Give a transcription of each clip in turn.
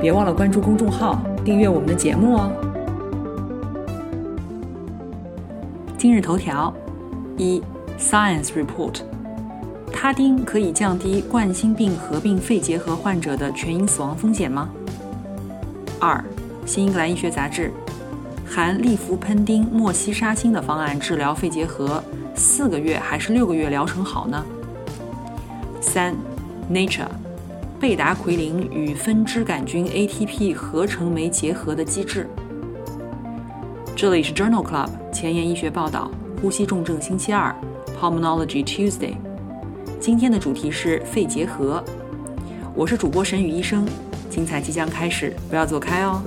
别忘了关注公众号，订阅我们的节目哦。今日头条：一，Science Report，他汀可以降低冠心病合并肺结核患者的全因死亡风险吗？二，新英格兰医学杂志，含利福喷丁莫西沙星的方案治疗肺结核，四个月还是六个月疗程好呢？三，Nature。贝达奎林与分支杆菌 ATP 合成酶结合的机制。这里是 Journal Club 前沿医学报道，呼吸重症星期二，Pulmonology Tuesday。今天的主题是肺结核。我是主播沈宇医生，精彩即将开始，不要走开哦。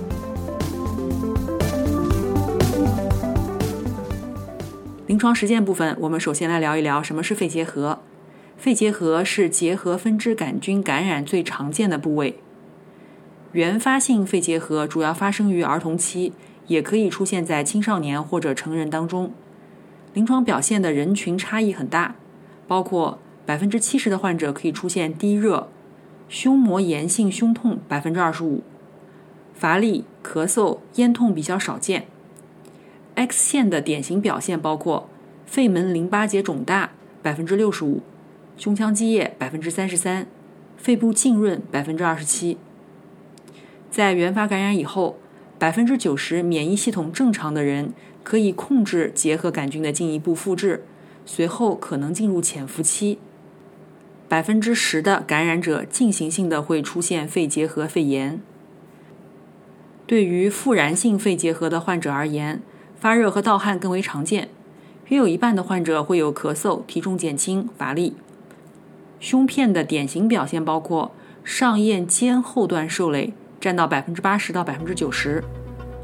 临床实践部分，我们首先来聊一聊什么是肺结核。肺结核是结核分支杆菌感染最常见的部位。原发性肺结核主要发生于儿童期，也可以出现在青少年或者成人当中。临床表现的人群差异很大，包括百分之七十的患者可以出现低热、胸膜炎性胸痛，百分之二十五，乏力、咳嗽、咽痛比较少见。X 线的典型表现包括肺门淋巴结肿大，百分之六十五。胸腔积液百分之三十三，肺部浸润百分之二十七。在原发感染以后，百分之九十免疫系统正常的人可以控制结核杆菌的进一步复制，随后可能进入潜伏期。百分之十的感染者进行性的会出现肺结核肺炎。对于复燃性肺结核的患者而言，发热和盗汗更为常见，约有一半的患者会有咳嗽、体重减轻、乏力。胸片的典型表现包括上咽尖后段受累占到百分之八十到百分之九十，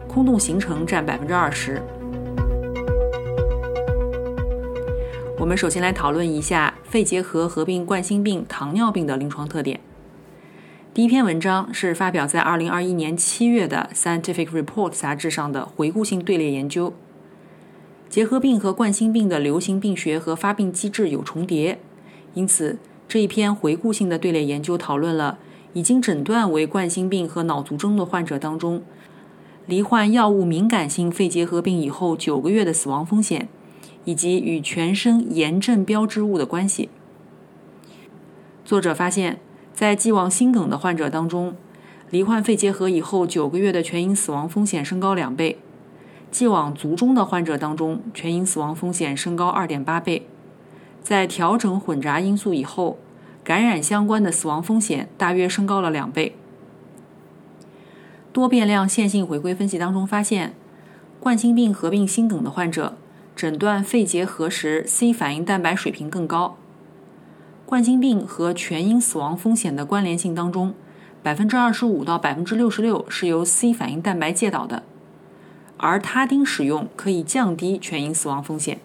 空洞形成占百分之二十。我们首先来讨论一下肺结核合并冠心病、糖尿病的临床特点。第一篇文章是发表在二零二一年七月的《Scientific Report》杂志上的回顾性队列研究。结核病和冠心病的流行病学和发病机制有重叠，因此。这一篇回顾性的队列研究讨论了已经诊断为冠心病和脑卒中的患者当中，罹患药物敏感性肺结核病以后九个月的死亡风险，以及与全身炎症标志物的关系。作者发现，在既往心梗的患者当中，罹患肺结核以后九个月的全因死亡风险升高两倍；既往卒中的患者当中，全因死亡风险升高二点八倍。在调整混杂因素以后，感染相关的死亡风险大约升高了两倍。多变量线性回归分析当中发现，冠心病合并心梗的患者诊断肺结核时，C 反应蛋白水平更高。冠心病和全因死亡风险的关联性当中，百分之二十五到百分之六十六是由 C 反应蛋白介导的，而他汀使用可以降低全因死亡风险。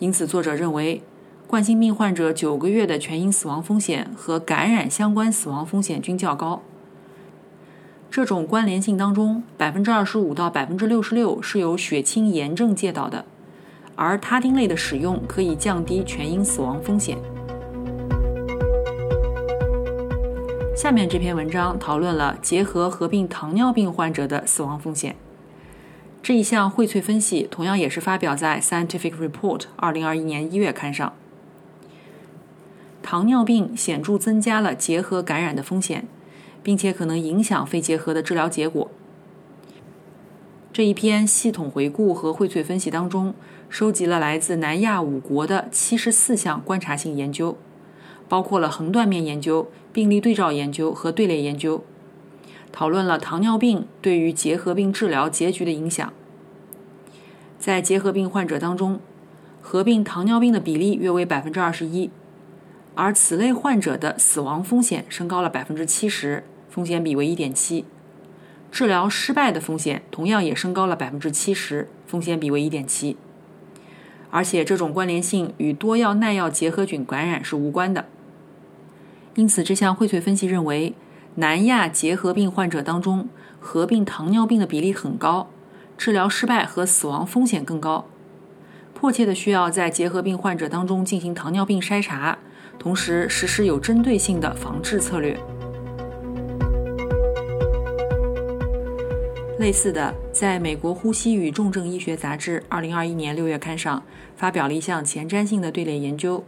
因此，作者认为，冠心病患者九个月的全因死亡风险和感染相关死亡风险均较高。这种关联性当中，百分之二十五到百分之六十六是由血清炎症介导的，而他汀类的使用可以降低全因死亡风险。下面这篇文章讨论了结核合并糖尿病患者的死亡风险。这一项荟萃分析同样也是发表在《Scientific Report》二零二一年一月刊上。糖尿病显著增加了结核感染的风险，并且可能影响肺结核的治疗结果。这一篇系统回顾和荟萃分析当中，收集了来自南亚五国的七十四项观察性研究，包括了横断面研究、病例对照研究和队列研究。讨论了糖尿病对于结核病治疗结局的影响。在结核病患者当中，合并糖尿病的比例约为百分之二十一，而此类患者的死亡风险升高了百分之七十，风险比为一点七。治疗失败的风险同样也升高了百分之七十，风险比为一点七。而且这种关联性与多药耐药结核菌感染是无关的。因此，这项荟萃分析认为，南亚结核病患者当中合并糖尿病的比例很高，治疗失败和死亡风险更高，迫切的需要在结核病患者当中进行糖尿病筛查，同时实施有针对性的防治策略。类似的，在美国呼吸与重症医学杂志2021年6月刊上发表了一项前瞻性的队列研究，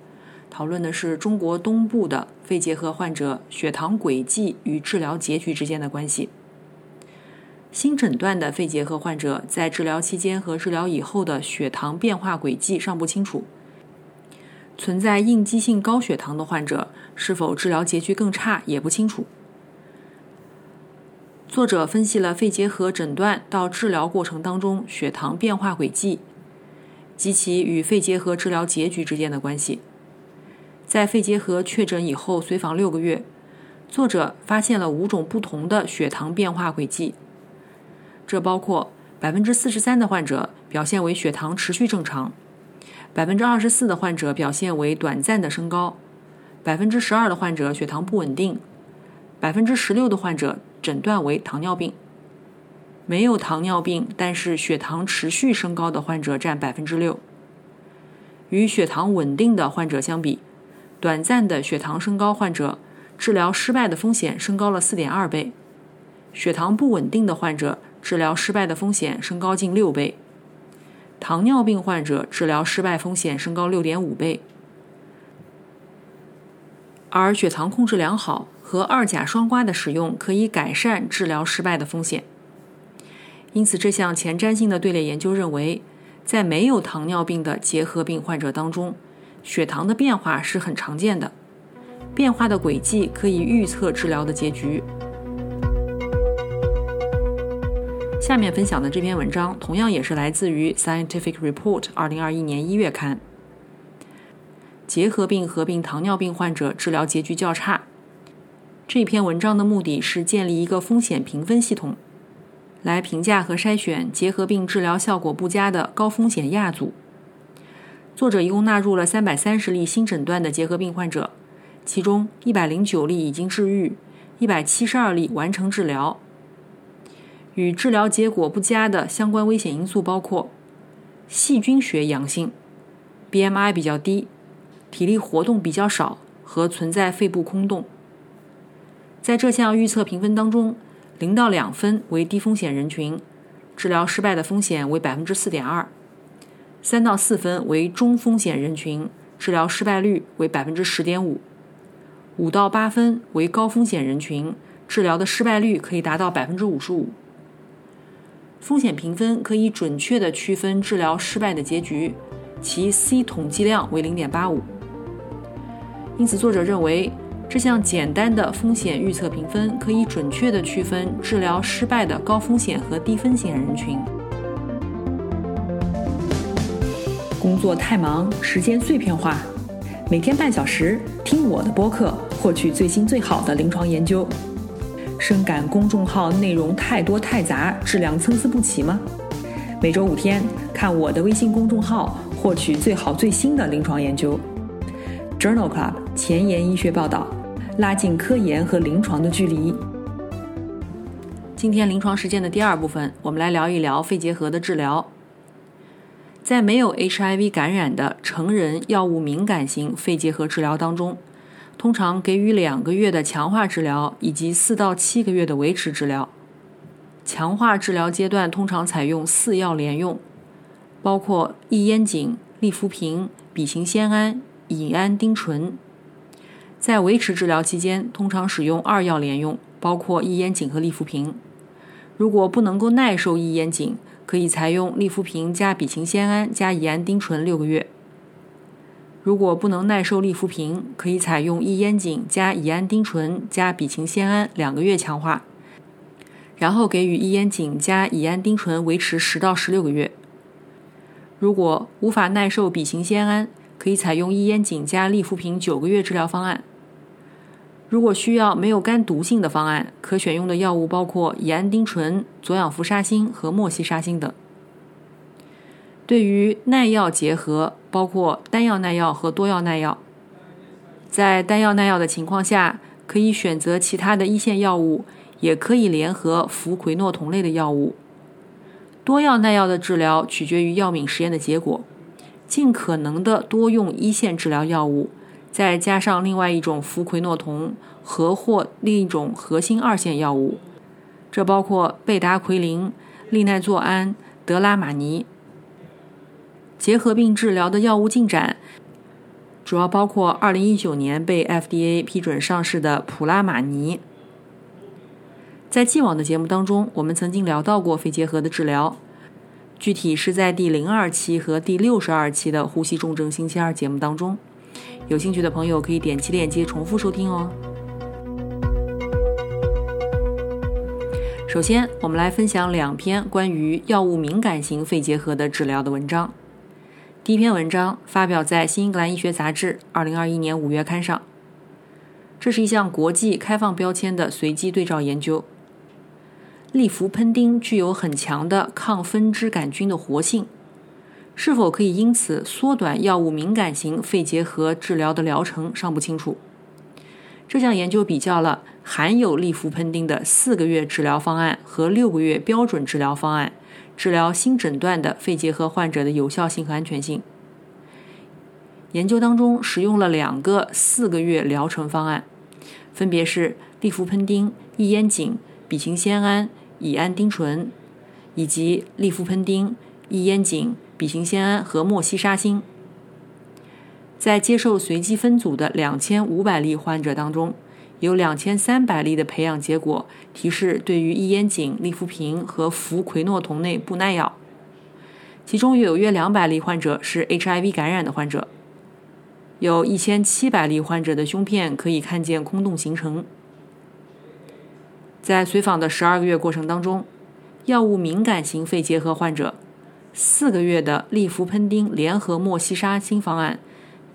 讨论的是中国东部的肺结核患者血糖轨迹与治疗结局之间的关系。新诊断的肺结核患者在治疗期间和治疗以后的血糖变化轨迹尚不清楚，存在应激性高血糖的患者是否治疗结局更差也不清楚。作者分析了肺结核诊断到治疗过程当中血糖变化轨迹及其与肺结核治疗结局之间的关系。在肺结核确诊以后随访六个月，作者发现了五种不同的血糖变化轨迹。这包括百分之四十三的患者表现为血糖持续正常，百分之二十四的患者表现为短暂的升高，百分之十二的患者血糖不稳定，百分之十六的患者。诊断为糖尿病，没有糖尿病但是血糖持续升高的患者占百分之六。与血糖稳定的患者相比，短暂的血糖升高患者治疗失败的风险升高了四点二倍；血糖不稳定的患者治疗失败的风险升高近六倍；糖尿病患者治疗失败风险升高六点五倍。而血糖控制良好。和二甲双胍的使用可以改善治疗失败的风险。因此，这项前瞻性的队列研究认为，在没有糖尿病的结核病患者当中，血糖的变化是很常见的，变化的轨迹可以预测治疗的结局。下面分享的这篇文章同样也是来自于《Scientific Report》二零二一年一月刊。结核病合并糖尿病患者治疗结局较差。这篇文章的目的是建立一个风险评分系统，来评价和筛选结核病治疗效果不佳的高风险亚组。作者一共纳入了三百三十例新诊断的结核病患者，其中一百零九例已经治愈，一百七十二例完成治疗。与治疗结果不佳的相关危险因素包括细菌学阳性、BMI 比较低、体力活动比较少和存在肺部空洞。在这项预测评分当中，零到两分为低风险人群，治疗失败的风险为百分之四点二；三到四分为中风险人群，治疗失败率为百分之十点五；五到八分为高风险人群，治疗的失败率可以达到百分之五十五。风险评分可以准确地区分治疗失败的结局，其 C 统计量为零点八五。因此，作者认为。这项简单的风险预测评分可以准确地区分治疗失败的高风险和低风险人群。工作太忙，时间碎片化，每天半小时听我的播客，获取最新最好的临床研究。深感公众号内容太多太杂，质量参差不齐吗？每周五天看我的微信公众号，获取最好最新的临床研究。Journal Club 前沿医学报道。拉近科研和临床的距离。今天临床实践的第二部分，我们来聊一聊肺结核的治疗。在没有 HIV 感染的成人药物敏感型肺结核治疗当中，通常给予两个月的强化治疗以及四到七个月的维持治疗。强化治疗阶段通常采用四药联用，包括异烟肼、利福平、吡嗪酰胺、乙胺丁醇。在维持治疗期间，通常使用二药联用，包括异烟肼和利福平。如果不能够耐受异烟肼，可以采用利福平加吡嗪酰胺加乙胺丁醇六个月。如果不能耐受利福平，可以采用异烟肼加乙胺丁醇加吡嗪酰胺两个月强化，然后给予异烟肼加乙胺丁醇维持十到十六个月。如果无法耐受吡嗪酰胺，可以采用异烟肼加利福平九个月治疗方案。如果需要没有肝毒性的方案，可选用的药物包括乙胺丁醇、左氧氟沙星和莫西沙星等。对于耐药结合，包括单药耐药和多药耐药，在单药耐药的情况下，可以选择其他的一线药物，也可以联合氟喹诺酮类的药物。多药耐药的治疗取决于药敏实验的结果，尽可能的多用一线治疗药物。再加上另外一种氟喹诺酮和或另一种核心二线药物，这包括贝达奎林、利奈唑胺、德拉马尼。结核病治疗的药物进展主要包括2019年被 FDA 批准上市的普拉马尼。在既往的节目当中，我们曾经聊到过肺结核的治疗，具体是在第零二期和第六十二期的呼吸重症星期二节目当中。有兴趣的朋友可以点击链接重复收听哦。首先，我们来分享两篇关于药物敏感型肺结核的治疗的文章。第一篇文章发表在《新英格兰医学杂志》二零二一年五月刊上。这是一项国际开放标签的随机对照研究。利福喷丁具有很强的抗分支杆菌的活性。是否可以因此缩短药物敏感型肺结核治疗的疗程尚不清楚。这项研究比较了含有利福喷丁的四个月治疗方案和六个月标准治疗方案治疗新诊断的肺结核患者的有效性和安全性。研究当中使用了两个四个月疗程方案，分别是利福喷丁、异烟肼、吡嗪酰胺、乙胺丁醇，以及利福喷丁、异烟肼。吡嗪酰胺和莫西沙星，在接受随机分组的两千五百例患者当中，有两千三百例的培养结果提示对于异烟肼、利福平和氟喹诺酮内不耐药，其中有约两百例患者是 HIV 感染的患者，有一千七百例患者的胸片可以看见空洞形成。在随访的十二个月过程当中，药物敏感型肺结核患者。四个月的利福喷丁联合莫西沙星方案，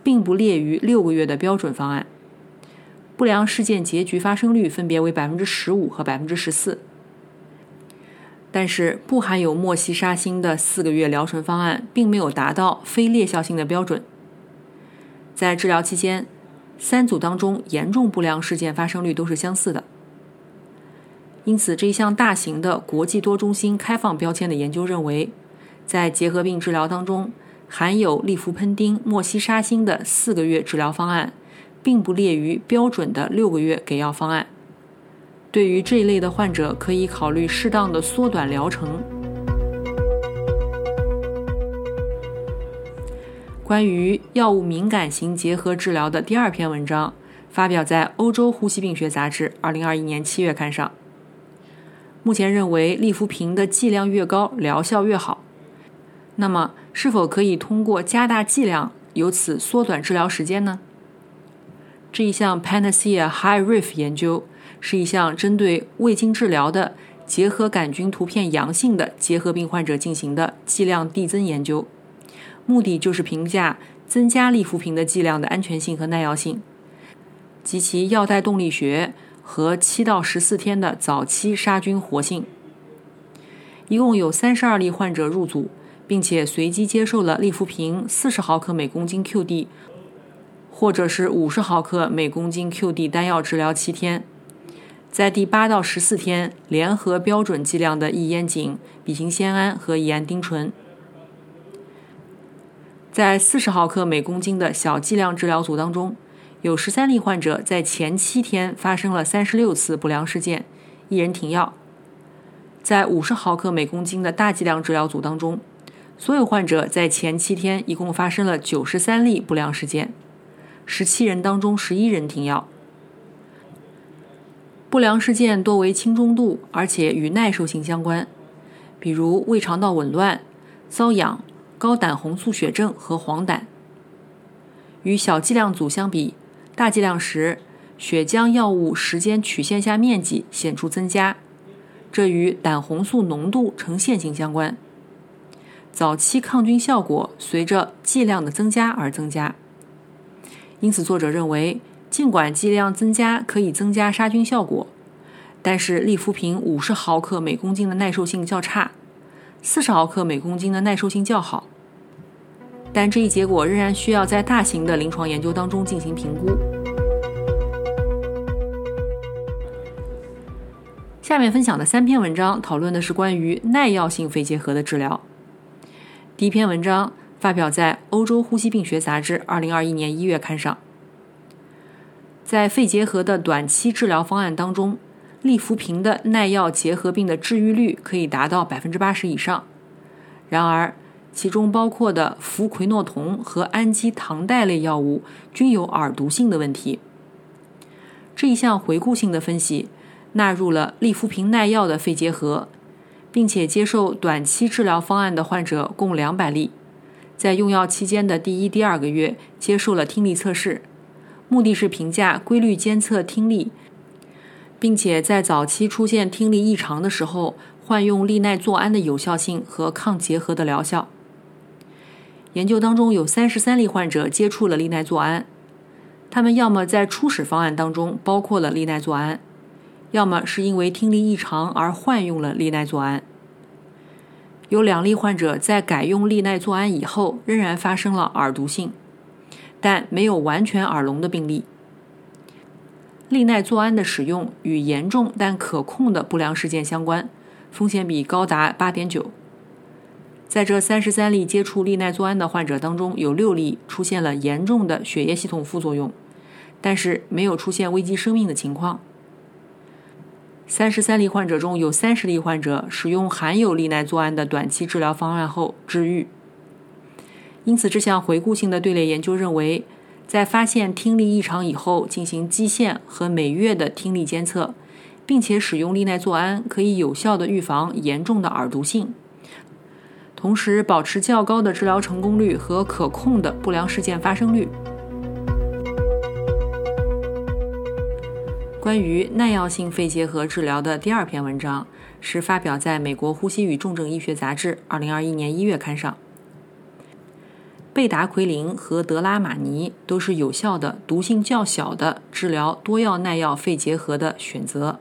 并不列于六个月的标准方案。不良事件结局发生率分别为百分之十五和百分之十四。但是，不含有莫西沙星的四个月疗程方案，并没有达到非劣效性的标准。在治疗期间，三组当中严重不良事件发生率都是相似的。因此，这一项大型的国际多中心开放标签的研究认为。在结核病治疗当中，含有利福喷丁、莫西沙星的四个月治疗方案，并不列于标准的六个月给药方案。对于这一类的患者，可以考虑适当的缩短疗程。关于药物敏感型结核治疗的第二篇文章，发表在《欧洲呼吸病学杂志》二零二一年七月刊上。目前认为，利福平的剂量越高，疗效越好。那么，是否可以通过加大剂量，由此缩短治疗时间呢？这一项 Panacea High-Ref 研究是一项针对未经治疗的结核杆菌图片阳性的结核病患者进行的剂量递增研究，目的就是评价增加利福平的剂量的安全性和耐药性，及其药代动力学和七到十四天的早期杀菌活性。一共有三十二例患者入组。并且随机接受了利福平四十毫克每公斤 QD，或者是五十毫克每公斤 QD 单药治疗七天，在第八到十四天联合标准剂量的异烟肼、吡嗪酰胺和乙胺丁醇。在四十毫克每公斤的小剂量治疗组当中，有十三例患者在前七天发生了三十六次不良事件，一人停药。在五十毫克每公斤的大剂量治疗组当中。所有患者在前七天一共发生了九十三例不良事件，十七人当中十一人停药。不良事件多为轻中度，而且与耐受性相关，比如胃肠道紊乱、瘙痒、高胆红素血症和黄疸。与小剂量组相比，大剂量时血浆药物时间曲线下面积显著增加，这与胆红素浓度呈线性相关。早期抗菌效果随着剂量的增加而增加，因此作者认为尽管剂量增加可以增加杀菌效果，但是利福平五十毫克每公斤的耐受性较差，四十毫克每公斤的耐受性较好。但这一结果仍然需要在大型的临床研究当中进行评估。下面分享的三篇文章讨论的是关于耐药性肺结核的治疗。第一篇文章发表在《欧洲呼吸病学杂志》二零二一年一月刊上。在肺结核的短期治疗方案当中，利福平的耐药结核病的治愈率可以达到百分之八十以上。然而，其中包括的氟喹诺酮和氨基糖代类药物均有耳毒性的问题。这一项回顾性的分析纳入了利福平耐药的肺结核，并且接受短期治疗方案的患者共两百例，在用药期间的第一、第二个月接受了听力测试，目的是评价规律监测听力，并且在早期出现听力异常的时候，换用利奈唑胺的有效性和抗结核的疗效。研究当中有三十三例患者接触了利奈唑胺，他们要么在初始方案当中包括了利奈唑胺，要么是因为听力异常而换用了利奈唑胺。有两例患者在改用利奈唑胺以后仍然发生了耳毒性，但没有完全耳聋的病例。利奈唑胺的使用与严重但可控的不良事件相关，风险比高达八点九。在这三十三例接触利奈唑胺的患者当中，有六例出现了严重的血液系统副作用，但是没有出现危及生命的情况。三十三例患者中有三十例患者使用含有利奈唑胺的短期治疗方案后治愈。因此，这项回顾性的队列研究认为，在发现听力异常以后进行基线和每月的听力监测，并且使用利奈唑胺，可以有效的预防严重的耳毒性。同时保持较高的治疗成功率和可控的不良事件发生率。关于耐药性肺结核治疗的第二篇文章是发表在美国呼吸与重症医学杂志2021年1月刊上。贝达奎林和德拉马尼都是有效的、毒性较小的治疗多药耐药肺结核的选择，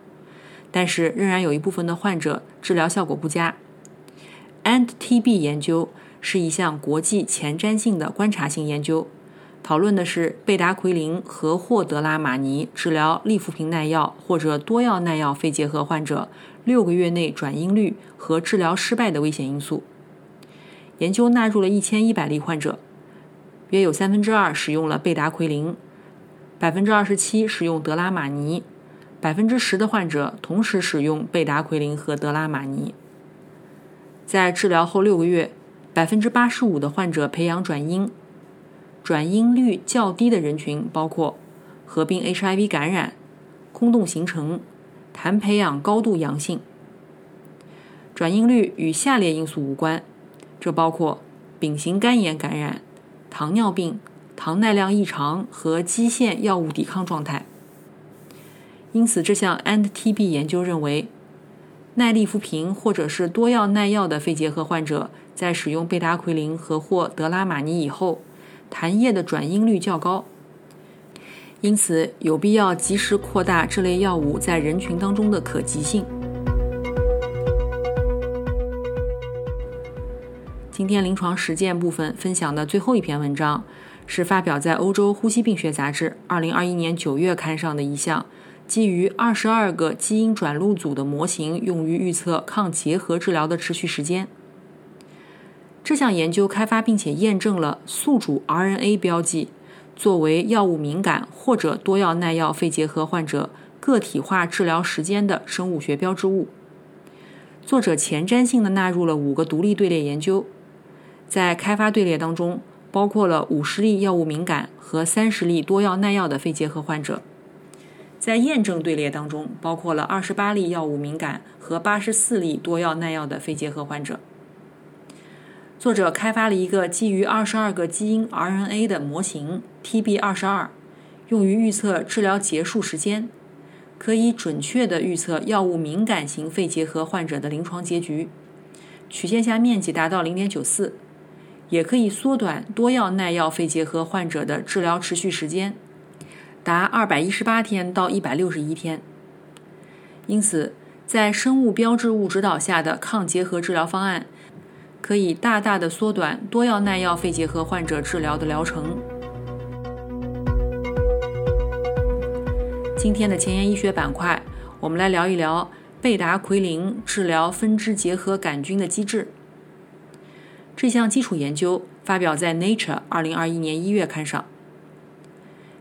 但是仍然有一部分的患者治疗效果不佳。NTB 研究是一项国际前瞻性的观察性研究，讨论的是贝达奎林和或德拉马尼治疗利福平耐药或者多药耐药肺结核患者六个月内转阴率和治疗失败的危险因素。研究纳入了一千一百例患者，约有三分之二使用了贝达奎林，百分之二十七使用德拉马尼，百分之十的患者同时使用贝达奎林和德拉马尼。在治疗后六个月，百分之八十五的患者培养转阴，转阴率较低的人群包括合并 HIV 感染、空洞形成、痰培养高度阳性。转阴率与下列因素无关，这包括丙型肝炎感染、糖尿病、糖耐量异常和基线药物抵抗状态。因此，这项 ANTB 研究认为。耐利福平或者是多药耐药的肺结核患者，在使用贝达奎林和或德拉马尼以后，痰液的转阴率较高，因此有必要及时扩大这类药物在人群当中的可及性。今天临床实践部分分享的最后一篇文章，是发表在《欧洲呼吸病学杂志》二零二一年九月刊上的一项。基于二十二个基因转录组的模型，用于预测抗结核治疗的持续时间。这项研究开发并且验证了宿主 RNA 标记作为药物敏感或者多药耐药肺结核患者个体化治疗时间的生物学标志物。作者前瞻性的纳入了五个独立队列研究，在开发队列当中包括了五十例药物敏感和三十例多药耐药的肺结核患者。在验证队列当中，包括了二十八例药物敏感和八十四例多药耐药的肺结核患者。作者开发了一个基于二十二个基因 RNA 的模型 TB 二十二，用于预测治疗结束时间，可以准确地预测药物敏感型肺结核患者的临床结局。曲线下面积达到零点九四，也可以缩短多药耐药肺结核患者的治疗持续时间。达二百一十八天到一百六十一天。因此，在生物标志物指导下的抗结核治疗方案，可以大大的缩短多药耐药肺结核患者治疗的疗程。今天的前沿医学板块，我们来聊一聊贝达奎林治疗分支结核杆菌的机制。这项基础研究发表在《Nature》二零二一年一月刊上。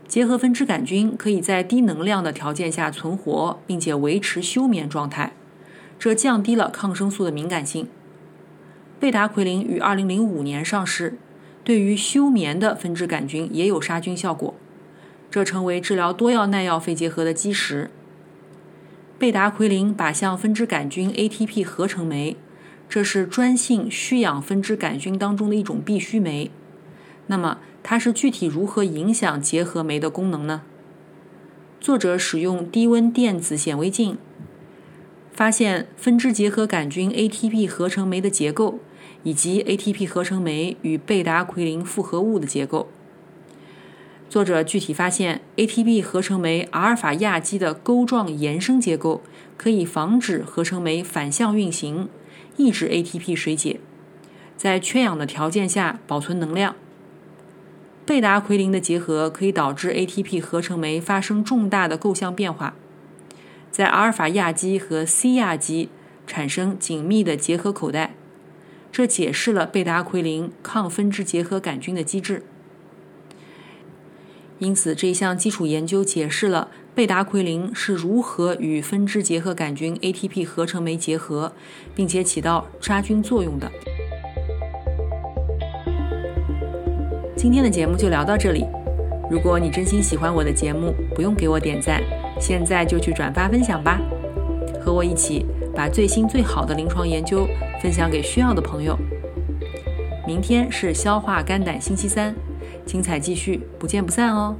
结核分支杆菌可以在低能量的条件下存活，并且维持休眠状态，这降低了抗生素的敏感性。贝达奎林于二零零五年上市，对于休眠的分支杆菌也有杀菌效果。这成为治疗多药耐药肺结核的基石。贝达奎林靶向分支杆菌 ATP 合成酶，这是专性需氧分支杆菌当中的一种必需酶。那么，它是具体如何影响结核酶的功能呢？作者使用低温电子显微镜，发现分支结核杆菌 ATP 合成酶的结构，以及 ATP 合成酶与贝达奎林复合物的结构。作者具体发现，ATP 合成酶阿尔法亚基的钩状延伸结构可以防止合成酶反向运行，抑制 ATP 水解，在缺氧的条件下保存能量。贝达奎林的结合可以导致 ATP 合成酶发生重大的构象变化，在阿尔法亚基和 C 亚基产生紧密的结合口袋，这解释了贝达奎林抗分支结合杆菌的机制。因此，这一项基础研究解释了贝达奎林是如何与分支结合杆菌 ATP 合成酶结合，并且起到杀菌作用的。今天的节目就聊到这里。如果你真心喜欢我的节目，不用给我点赞，现在就去转发分享吧，和我一起把最新最好的临床研究分享给需要的朋友。明天是消化肝胆星期三。精彩继续，不见不散哦。